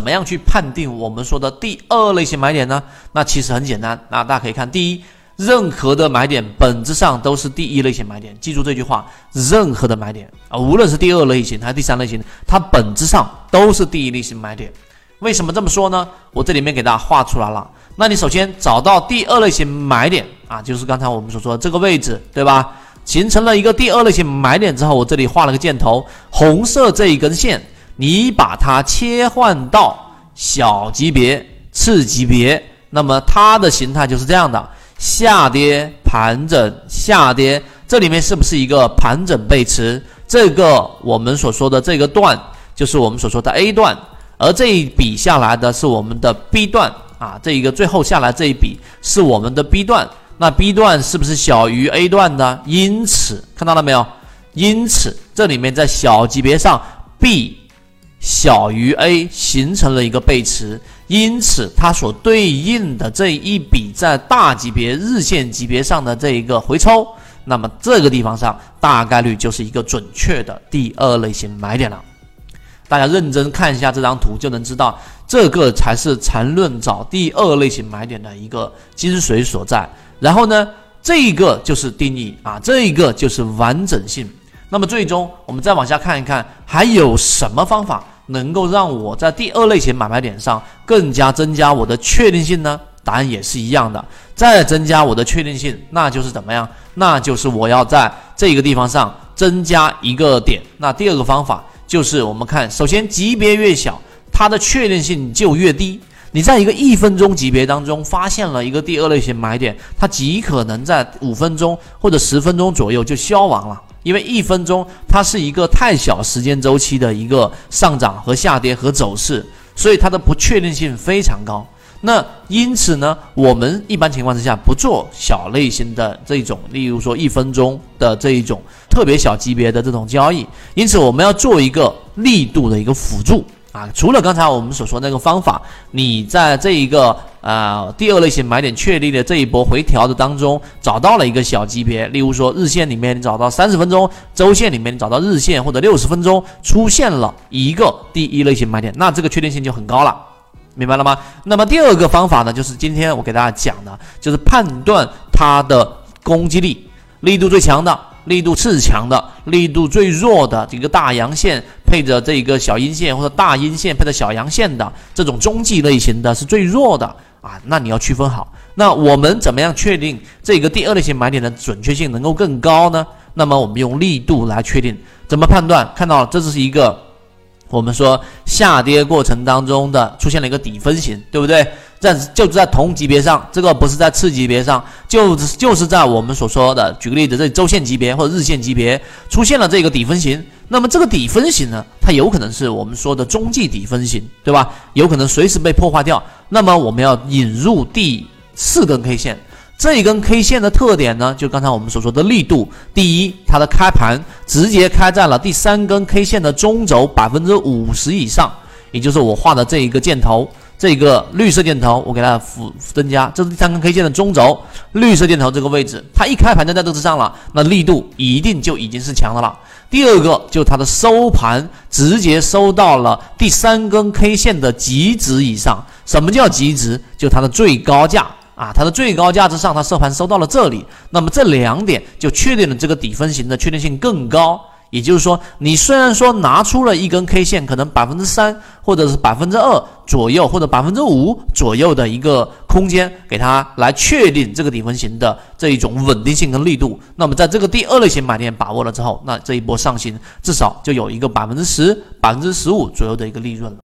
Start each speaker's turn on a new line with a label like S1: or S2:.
S1: 怎么样去判定我们说的第二类型买点呢？那其实很简单，那大家可以看，第一，任何的买点本质上都是第一类型买点，记住这句话，任何的买点啊，无论是第二类型还是第三类型，它本质上都是第一类型买点。为什么这么说呢？我这里面给大家画出来了。那你首先找到第二类型买点啊，就是刚才我们所说的这个位置，对吧？形成了一个第二类型买点之后，我这里画了个箭头，红色这一根线，你把它切换到小级别、次级别，那么它的形态就是这样的：下跌、盘整、下跌。这里面是不是一个盘整背驰？这个我们所说的这个段，就是我们所说的 A 段。而这一笔下来的是我们的 B 段啊，这一个最后下来这一笔是我们的 B 段，那 B 段是不是小于 A 段呢？因此看到了没有？因此这里面在小级别上 B 小于 A 形成了一个背驰，因此它所对应的这一笔在大级别日线级别上的这一个回抽，那么这个地方上大概率就是一个准确的第二类型买点了。大家认真看一下这张图，就能知道这个才是缠论找第二类型买点的一个精髓所在。然后呢，这一个就是定义啊，这一个就是完整性。那么最终我们再往下看一看，还有什么方法能够让我在第二类型买卖点上更加增加我的确定性呢？答案也是一样的，再增加我的确定性，那就是怎么样？那就是我要在这个地方上增加一个点。那第二个方法。就是我们看，首先级别越小，它的确定性就越低。你在一个一分钟级别当中发现了一个第二类型买点，它极可能在五分钟或者十分钟左右就消亡了，因为一分钟它是一个太小时间周期的一个上涨和下跌和走势，所以它的不确定性非常高。那因此呢，我们一般情况之下不做小类型的这种，例如说一分钟的这一种特别小级别的这种交易。因此，我们要做一个力度的一个辅助啊。除了刚才我们所说那个方法，你在这一个呃第二类型买点确立的这一波回调的当中，找到了一个小级别，例如说日线里面你找到三十分钟，周线里面你找到日线或者六十分钟出现了一个第一类型买点，那这个确定性就很高了。明白了吗？那么第二个方法呢，就是今天我给大家讲的，就是判断它的攻击力，力度最强的，力度次强的，力度最弱的，这个大阳线配着这个小阴线，或者大阴线配着小阳线的这种中继类型的是最弱的啊。那你要区分好。那我们怎么样确定这个第二类型买点的准确性能够更高呢？那么我们用力度来确定，怎么判断？看到了这是一个。我们说下跌过程当中的出现了一个底分型，对不对？在就是在同级别上，这个不是在次级别上，就就是在我们所说的，举个例子，这周线级别或者日线级别出现了这个底分型。那么这个底分型呢，它有可能是我们说的中继底分型，对吧？有可能随时被破坏掉。那么我们要引入第四根 K 线。这一根 K 线的特点呢，就刚才我们所说的力度。第一，它的开盘直接开在了第三根 K 线的中轴百分之五十以上，也就是我画的这一个箭头，这个绿色箭头，我给它辅增加，这是第三根 K 线的中轴，绿色箭头这个位置，它一开盘就在这之上了，那力度一定就已经是强的了。第二个，就它的收盘直接收到了第三根 K 线的极值以上。什么叫极值？就它的最高价。啊，它的最高价之上，它收盘收到了这里，那么这两点就确定了这个底分型的确定性更高。也就是说，你虽然说拿出了一根 K 线，可能百分之三或者是百分之二左右，或者百分之五左右的一个空间，给它来确定这个底分型的这一种稳定性跟力度。那么在这个第二类型买点把握了之后，那这一波上行至少就有一个百分之十、百分之十五左右的一个利润了。